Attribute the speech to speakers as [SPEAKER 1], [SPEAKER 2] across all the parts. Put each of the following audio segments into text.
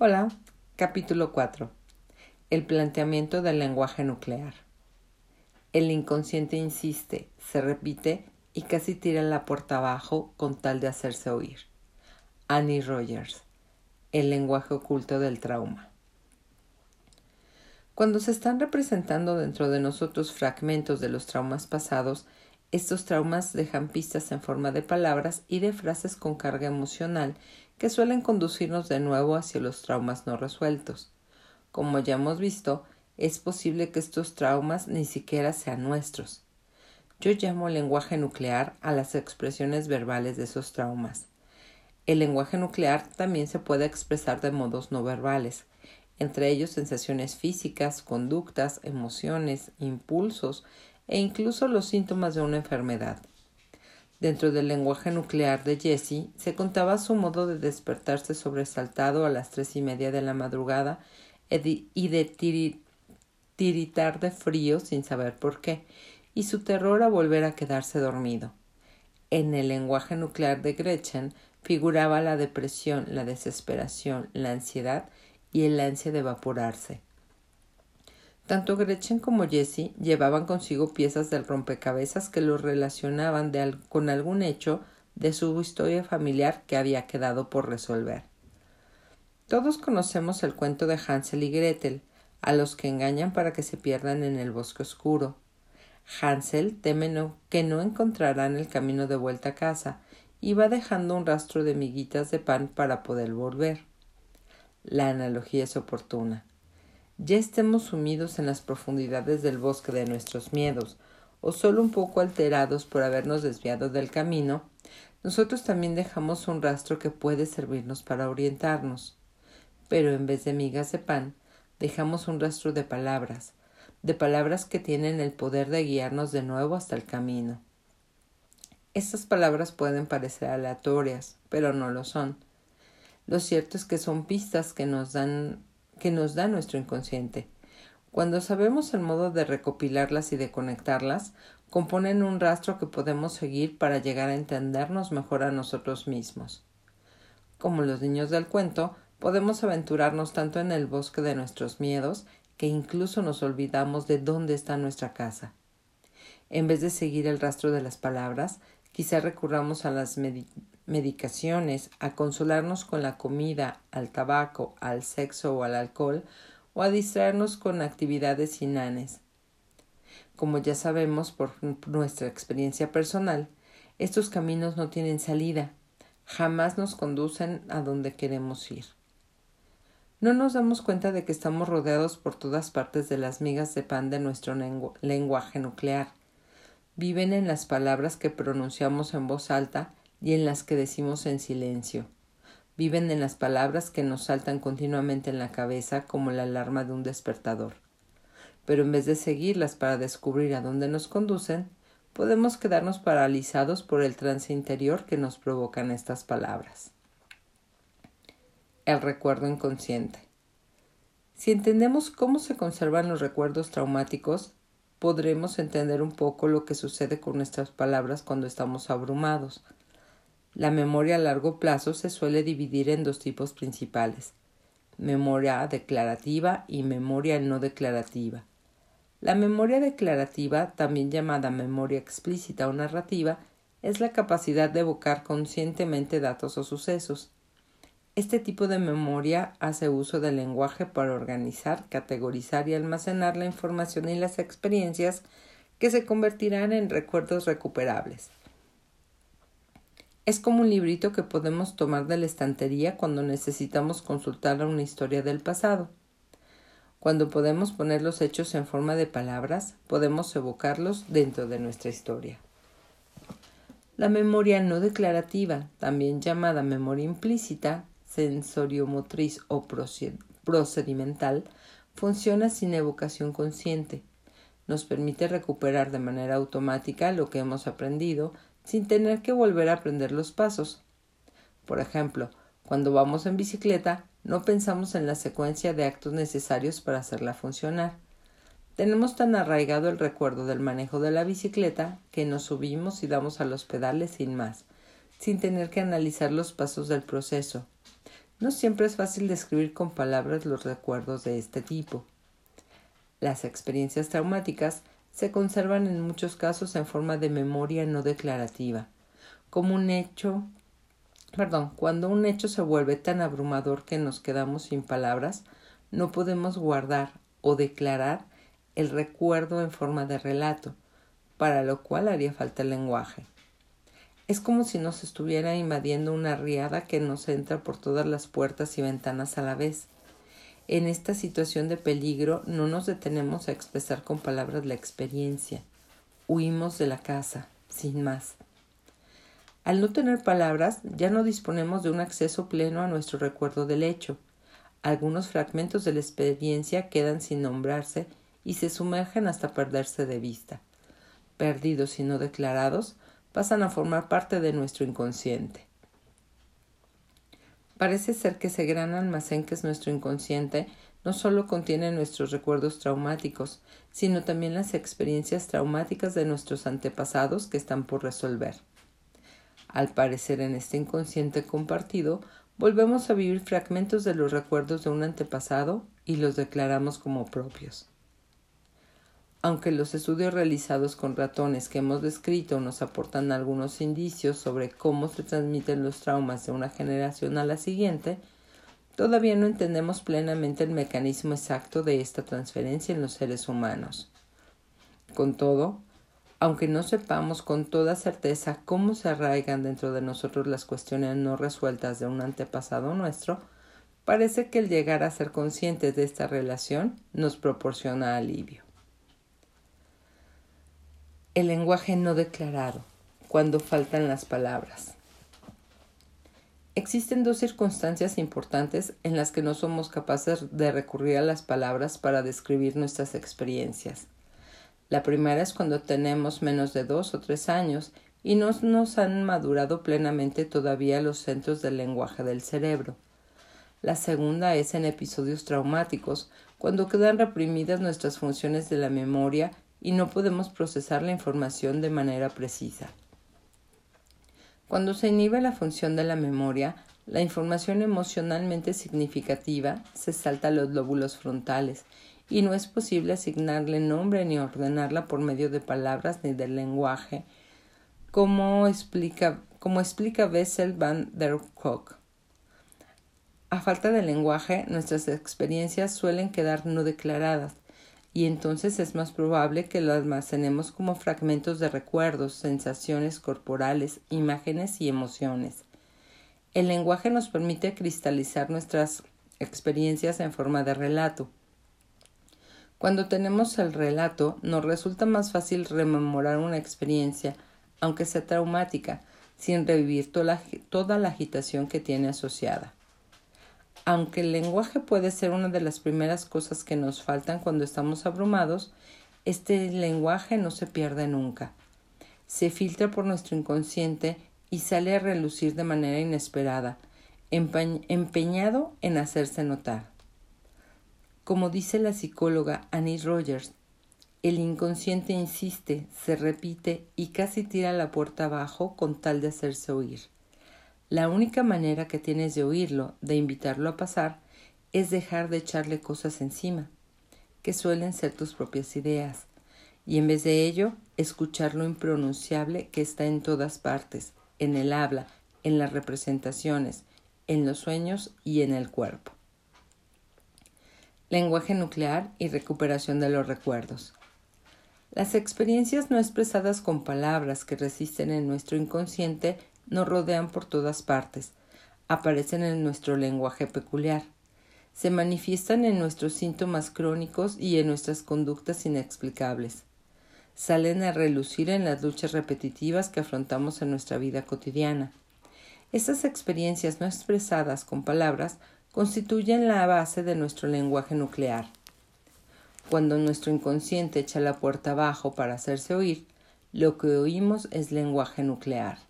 [SPEAKER 1] Hola, capítulo 4. El planteamiento del lenguaje nuclear. El inconsciente insiste, se repite y casi tira la puerta abajo con tal de hacerse oír. Annie Rogers. El lenguaje oculto del trauma. Cuando se están representando dentro de nosotros fragmentos de los traumas pasados, estos traumas dejan pistas en forma de palabras y de frases con carga emocional que suelen conducirnos de nuevo hacia los traumas no resueltos. Como ya hemos visto, es posible que estos traumas ni siquiera sean nuestros. Yo llamo lenguaje nuclear a las expresiones verbales de esos traumas. El lenguaje nuclear también se puede expresar de modos no verbales, entre ellos sensaciones físicas, conductas, emociones, impulsos e incluso los síntomas de una enfermedad. Dentro del lenguaje nuclear de Jesse se contaba su modo de despertarse sobresaltado a las tres y media de la madrugada y de tiritar de frío sin saber por qué, y su terror a volver a quedarse dormido. En el lenguaje nuclear de Gretchen figuraba la depresión, la desesperación, la ansiedad y el ansia de evaporarse. Tanto Gretchen como Jessie llevaban consigo piezas del rompecabezas que los relacionaban con algún hecho de su historia familiar que había quedado por resolver. Todos conocemos el cuento de Hansel y Gretel, a los que engañan para que se pierdan en el bosque oscuro. Hansel teme que no encontrarán el camino de vuelta a casa y va dejando un rastro de miguitas de pan para poder volver. La analogía es oportuna ya estemos sumidos en las profundidades del bosque de nuestros miedos, o solo un poco alterados por habernos desviado del camino, nosotros también dejamos un rastro que puede servirnos para orientarnos. Pero en vez de migas de pan, dejamos un rastro de palabras, de palabras que tienen el poder de guiarnos de nuevo hasta el camino. Estas palabras pueden parecer aleatorias, pero no lo son. Lo cierto es que son pistas que nos dan que nos da nuestro inconsciente. Cuando sabemos el modo de recopilarlas y de conectarlas, componen un rastro que podemos seguir para llegar a entendernos mejor a nosotros mismos. Como los niños del cuento, podemos aventurarnos tanto en el bosque de nuestros miedos que incluso nos olvidamos de dónde está nuestra casa. En vez de seguir el rastro de las palabras, quizá recurramos a las medicaciones, a consolarnos con la comida, al tabaco, al sexo o al alcohol, o a distraernos con actividades inanes. Como ya sabemos por nuestra experiencia personal, estos caminos no tienen salida, jamás nos conducen a donde queremos ir. No nos damos cuenta de que estamos rodeados por todas partes de las migas de pan de nuestro lenguaje nuclear. Viven en las palabras que pronunciamos en voz alta y en las que decimos en silencio. Viven en las palabras que nos saltan continuamente en la cabeza como la alarma de un despertador. Pero en vez de seguirlas para descubrir a dónde nos conducen, podemos quedarnos paralizados por el trance interior que nos provocan estas palabras. El recuerdo inconsciente. Si entendemos cómo se conservan los recuerdos traumáticos, podremos entender un poco lo que sucede con nuestras palabras cuando estamos abrumados, la memoria a largo plazo se suele dividir en dos tipos principales memoria declarativa y memoria no declarativa. La memoria declarativa, también llamada memoria explícita o narrativa, es la capacidad de evocar conscientemente datos o sucesos. Este tipo de memoria hace uso del lenguaje para organizar, categorizar y almacenar la información y las experiencias que se convertirán en recuerdos recuperables. Es como un librito que podemos tomar de la estantería cuando necesitamos consultar una historia del pasado. Cuando podemos poner los hechos en forma de palabras, podemos evocarlos dentro de nuestra historia. La memoria no declarativa, también llamada memoria implícita, sensoriomotriz o procedimental, funciona sin evocación consciente. Nos permite recuperar de manera automática lo que hemos aprendido sin tener que volver a aprender los pasos. Por ejemplo, cuando vamos en bicicleta, no pensamos en la secuencia de actos necesarios para hacerla funcionar. Tenemos tan arraigado el recuerdo del manejo de la bicicleta que nos subimos y damos a los pedales sin más, sin tener que analizar los pasos del proceso. No siempre es fácil describir con palabras los recuerdos de este tipo. Las experiencias traumáticas se conservan en muchos casos en forma de memoria no declarativa, como un hecho, perdón, cuando un hecho se vuelve tan abrumador que nos quedamos sin palabras, no podemos guardar o declarar el recuerdo en forma de relato, para lo cual haría falta el lenguaje. Es como si nos estuviera invadiendo una riada que nos entra por todas las puertas y ventanas a la vez. En esta situación de peligro no nos detenemos a expresar con palabras la experiencia. Huimos de la casa, sin más. Al no tener palabras, ya no disponemos de un acceso pleno a nuestro recuerdo del hecho. Algunos fragmentos de la experiencia quedan sin nombrarse y se sumergen hasta perderse de vista. Perdidos y no declarados, pasan a formar parte de nuestro inconsciente. Parece ser que ese gran almacén que es nuestro inconsciente no solo contiene nuestros recuerdos traumáticos, sino también las experiencias traumáticas de nuestros antepasados que están por resolver. Al parecer en este inconsciente compartido, volvemos a vivir fragmentos de los recuerdos de un antepasado y los declaramos como propios. Aunque los estudios realizados con ratones que hemos descrito nos aportan algunos indicios sobre cómo se transmiten los traumas de una generación a la siguiente, todavía no entendemos plenamente el mecanismo exacto de esta transferencia en los seres humanos. Con todo, aunque no sepamos con toda certeza cómo se arraigan dentro de nosotros las cuestiones no resueltas de un antepasado nuestro, parece que el llegar a ser conscientes de esta relación nos proporciona alivio el lenguaje no declarado, cuando faltan las palabras. Existen dos circunstancias importantes en las que no somos capaces de recurrir a las palabras para describir nuestras experiencias. La primera es cuando tenemos menos de dos o tres años y no nos han madurado plenamente todavía los centros del lenguaje del cerebro. La segunda es en episodios traumáticos, cuando quedan reprimidas nuestras funciones de la memoria y no podemos procesar la información de manera precisa. Cuando se inhibe la función de la memoria, la información emocionalmente significativa se salta a los lóbulos frontales y no es posible asignarle nombre ni ordenarla por medio de palabras ni del lenguaje, como explica, como explica Bessel van der Kolk. A falta de lenguaje, nuestras experiencias suelen quedar no declaradas, y entonces es más probable que lo almacenemos como fragmentos de recuerdos, sensaciones corporales, imágenes y emociones. El lenguaje nos permite cristalizar nuestras experiencias en forma de relato. Cuando tenemos el relato, nos resulta más fácil rememorar una experiencia, aunque sea traumática, sin revivir toda la, agitación que tiene asociada. Aunque el lenguaje puede ser una de las primeras cosas que nos faltan cuando estamos abrumados, este lenguaje no se pierde nunca. Se filtra por nuestro inconsciente y sale a relucir de manera inesperada, empeñado en hacerse notar. Como dice la psicóloga Annie Rogers, el inconsciente insiste, se repite y casi tira la puerta abajo con tal de hacerse oír. La única manera que tienes de oírlo, de invitarlo a pasar, es dejar de echarle cosas encima, que suelen ser tus propias ideas, y en vez de ello, escuchar lo impronunciable que está en todas partes, en el habla, en las representaciones, en los sueños y en el cuerpo. Lenguaje nuclear y recuperación de los recuerdos. Las experiencias no expresadas con palabras que resisten en nuestro inconsciente nos rodean por todas partes, aparecen en nuestro lenguaje peculiar, se manifiestan en nuestros síntomas crónicos y en nuestras conductas inexplicables. Salen a relucir en las luchas repetitivas que afrontamos en nuestra vida cotidiana. Estas experiencias no expresadas con palabras constituyen la base de nuestro lenguaje nuclear. Cuando nuestro inconsciente echa la puerta abajo para hacerse oír, lo que oímos es lenguaje nuclear.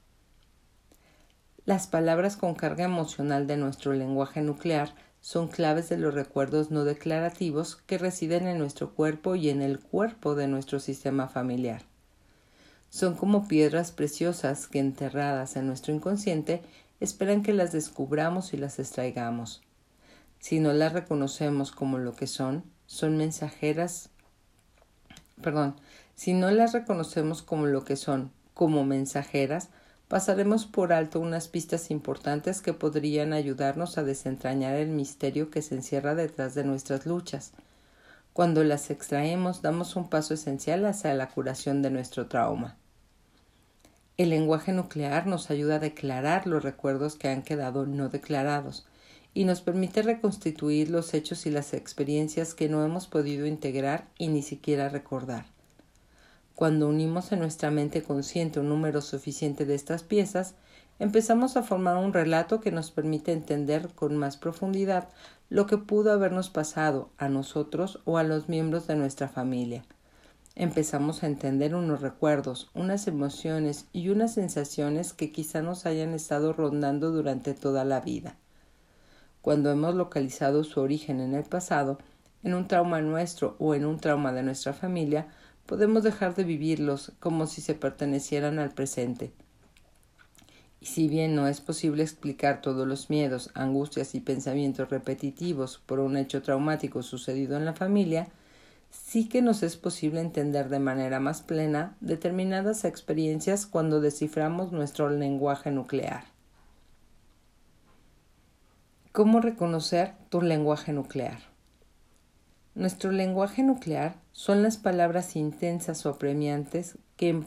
[SPEAKER 1] Las palabras con carga emocional de nuestro lenguaje nuclear son claves de los recuerdos no declarativos que residen en nuestro cuerpo y en el cuerpo de nuestro sistema familiar. Son como piedras preciosas que enterradas en nuestro inconsciente esperan que las descubramos y las extraigamos. Si no las reconocemos como lo que son, son mensajeras, perdón, si no las reconocemos como lo que son, como mensajeras, pasaremos por alto unas pistas importantes que podrían ayudarnos a desentrañar el misterio que se encierra detrás de nuestras luchas. Cuando las extraemos, damos un paso esencial hacia la curación de nuestro trauma. El lenguaje nuclear nos ayuda a declarar los recuerdos que han quedado no declarados y nos permite reconstituir los hechos y las experiencias que no hemos podido integrar y ni siquiera recordar. Cuando unimos en nuestra mente consciente un número suficiente de estas piezas, empezamos a formar un relato que nos permite entender con más profundidad lo que pudo habernos pasado a nosotros o a los miembros de nuestra familia. Empezamos a entender unos recuerdos, unas emociones y unas sensaciones que quizá nos hayan estado rondando durante toda la vida. Cuando hemos localizado su origen en el pasado, en un trauma nuestro o en un trauma de nuestra familia, podemos dejar de vivirlos como si se pertenecieran al presente. Y si bien no es posible explicar todos los miedos, angustias y pensamientos repetitivos por un hecho traumático sucedido en la familia, sí que nos es posible entender de manera más plena determinadas experiencias cuando desciframos nuestro lenguaje nuclear. ¿Cómo reconocer tu lenguaje nuclear? Nuestro lenguaje nuclear son las palabras intensas o apremiantes que,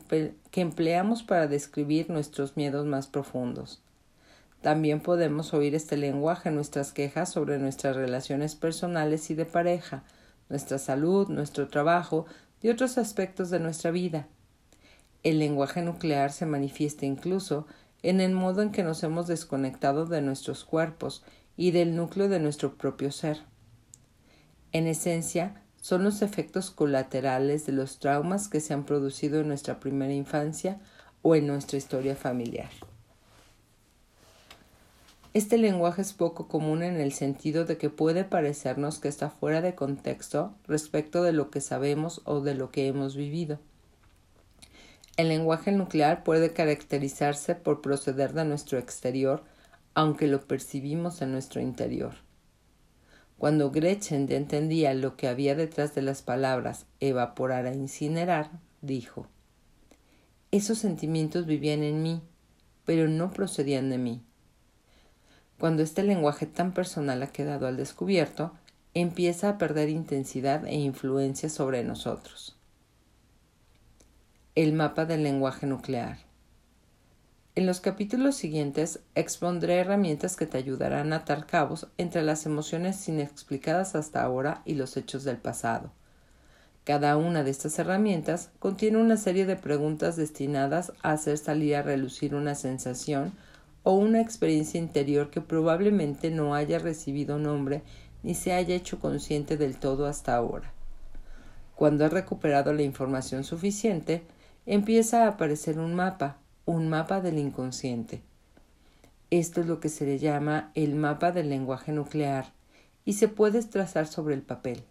[SPEAKER 1] empleamos para describir nuestros miedos más profundos. También podemos oír este lenguaje en nuestras quejas sobre nuestras relaciones personales y de pareja, nuestra salud, nuestro trabajo y otros aspectos de nuestra vida. El lenguaje nuclear se manifiesta incluso en el modo en que nos hemos desconectado de nuestros cuerpos y del núcleo de nuestro propio ser. En esencia, son los efectos colaterales de los traumas que se han producido en nuestra primera infancia o en nuestra historia familiar. Este lenguaje es poco común en el sentido de que puede parecernos que está fuera de contexto respecto de lo que sabemos o de lo que hemos vivido. El lenguaje nuclear puede caracterizarse por proceder de nuestro exterior, aunque lo percibimos en nuestro interior. Cuando Gretchen entendía lo que había detrás de las palabras evaporar a incinerar, dijo Esos sentimientos vivían en mí, pero no procedían de mí. Cuando este lenguaje tan personal ha quedado al descubierto, empieza a perder intensidad e influencia sobre nosotros. El mapa del lenguaje nuclear. En los capítulos siguientes expondré herramientas que te ayudarán a atar cabos entre las emociones inexplicadas hasta ahora y los hechos del pasado. Cada una de estas herramientas contiene una serie de preguntas destinadas a hacer salir a relucir una sensación o una experiencia interior que probablemente no haya recibido nombre ni se haya hecho consciente del todo hasta ahora. Cuando has recuperado la información suficiente, empieza a aparecer un mapa un mapa del inconsciente. Esto es lo que se le llama el mapa del lenguaje nuclear y se puede trazar sobre el papel.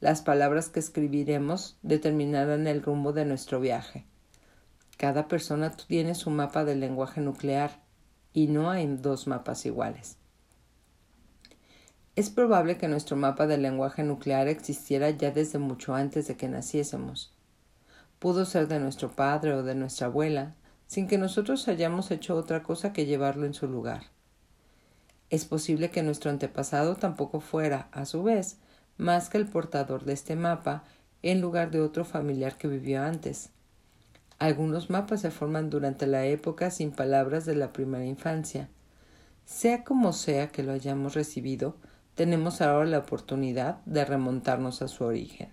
[SPEAKER 1] Las palabras que escribiremos determinarán el rumbo de nuestro viaje. Cada persona tiene su mapa del lenguaje nuclear y no hay dos mapas iguales. Es probable que nuestro mapa del lenguaje nuclear existiera ya desde mucho antes de que naciésemos. Pudo ser de nuestro padre o de nuestra abuela, sin que nosotros hayamos hecho otra cosa que llevarlo en su lugar. Es posible que nuestro antepasado tampoco fuera, a su vez, más que el portador de este mapa en lugar de otro familiar que vivió antes. Algunos mapas se forman durante la época sin palabras de la primera infancia. Sea como sea que lo hayamos recibido, tenemos ahora la oportunidad de remontarnos a su origen.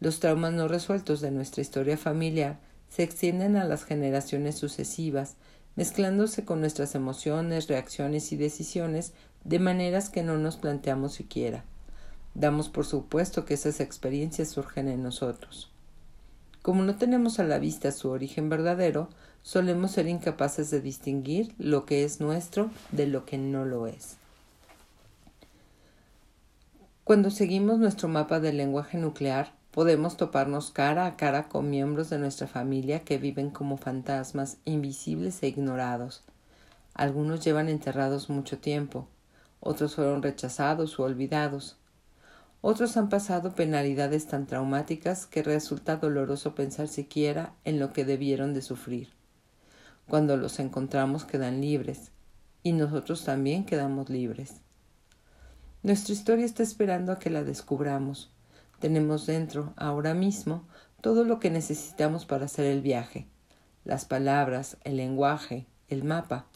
[SPEAKER 1] Los traumas no resueltos de nuestra historia familiar se extienden a las generaciones sucesivas, mezclándose con nuestras emociones, reacciones y decisiones de maneras que no nos planteamos siquiera. Damos por supuesto que esas experiencias surgen en nosotros. Como no tenemos a la vista su origen verdadero, solemos ser incapaces de distinguir lo que es nuestro de lo que no lo es. Cuando seguimos nuestro mapa del lenguaje nuclear, Podemos toparnos cara a cara con miembros de nuestra familia que viven como fantasmas invisibles e ignorados. Algunos llevan enterrados mucho tiempo, otros fueron rechazados o olvidados. Otros han pasado penalidades tan traumáticas que resulta doloroso pensar siquiera en lo que debieron de sufrir. Cuando los encontramos quedan libres, y nosotros también quedamos libres. Nuestra historia está esperando a que la descubramos. Tenemos dentro, ahora mismo, todo lo que necesitamos para hacer el viaje. Las palabras, el lenguaje, el mapa.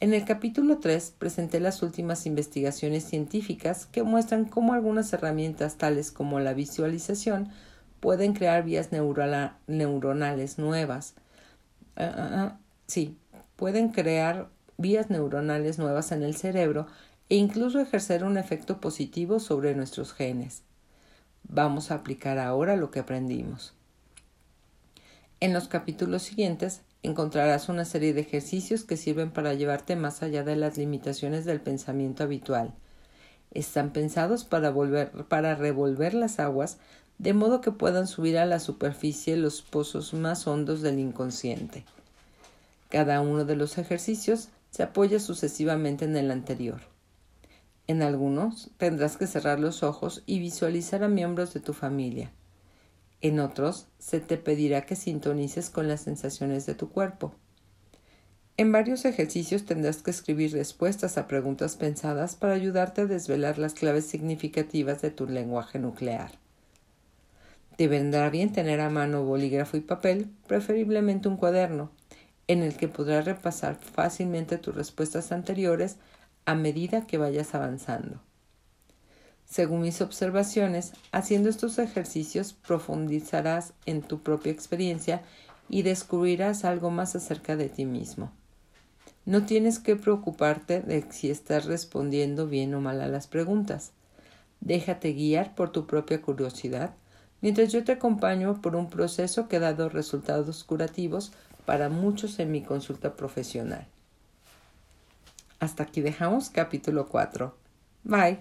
[SPEAKER 1] En el capítulo 3 presenté las últimas investigaciones científicas que muestran cómo algunas herramientas tales como la visualización pueden crear vías neuronales nuevas. Ah, ah, ah, sí, pueden crear vías neuronales nuevas en el cerebro e incluso ejercer un efecto positivo sobre nuestros genes. Vamos a aplicar ahora lo que aprendimos. En los capítulos siguientes encontrarás una serie de ejercicios que sirven para llevarte más allá de las limitaciones del pensamiento habitual. Están pensados para, volver, para revolver las aguas de modo que puedan subir a la superficie los pozos más hondos del inconsciente. Cada uno de los ejercicios se apoya sucesivamente en el anterior. En algunos tendrás que cerrar los ojos y visualizar a miembros de tu familia. En otros se te pedirá que sintonices con las sensaciones de tu cuerpo. En varios ejercicios tendrás que escribir respuestas a preguntas pensadas para ayudarte a desvelar las claves significativas de tu lenguaje nuclear. Te vendrá bien tener a mano bolígrafo y papel, preferiblemente un cuaderno, en el que podrás repasar fácilmente tus respuestas anteriores a medida que vayas avanzando. Según mis observaciones, haciendo estos ejercicios profundizarás en tu propia experiencia y descubrirás algo más acerca de ti mismo. No tienes que preocuparte de si estás respondiendo bien o mal a las preguntas. Déjate guiar por tu propia curiosidad, mientras yo te acompaño por un proceso que ha dado resultados curativos para muchos en mi consulta profesional. Hasta aquí dejamos capítulo 4. Bye.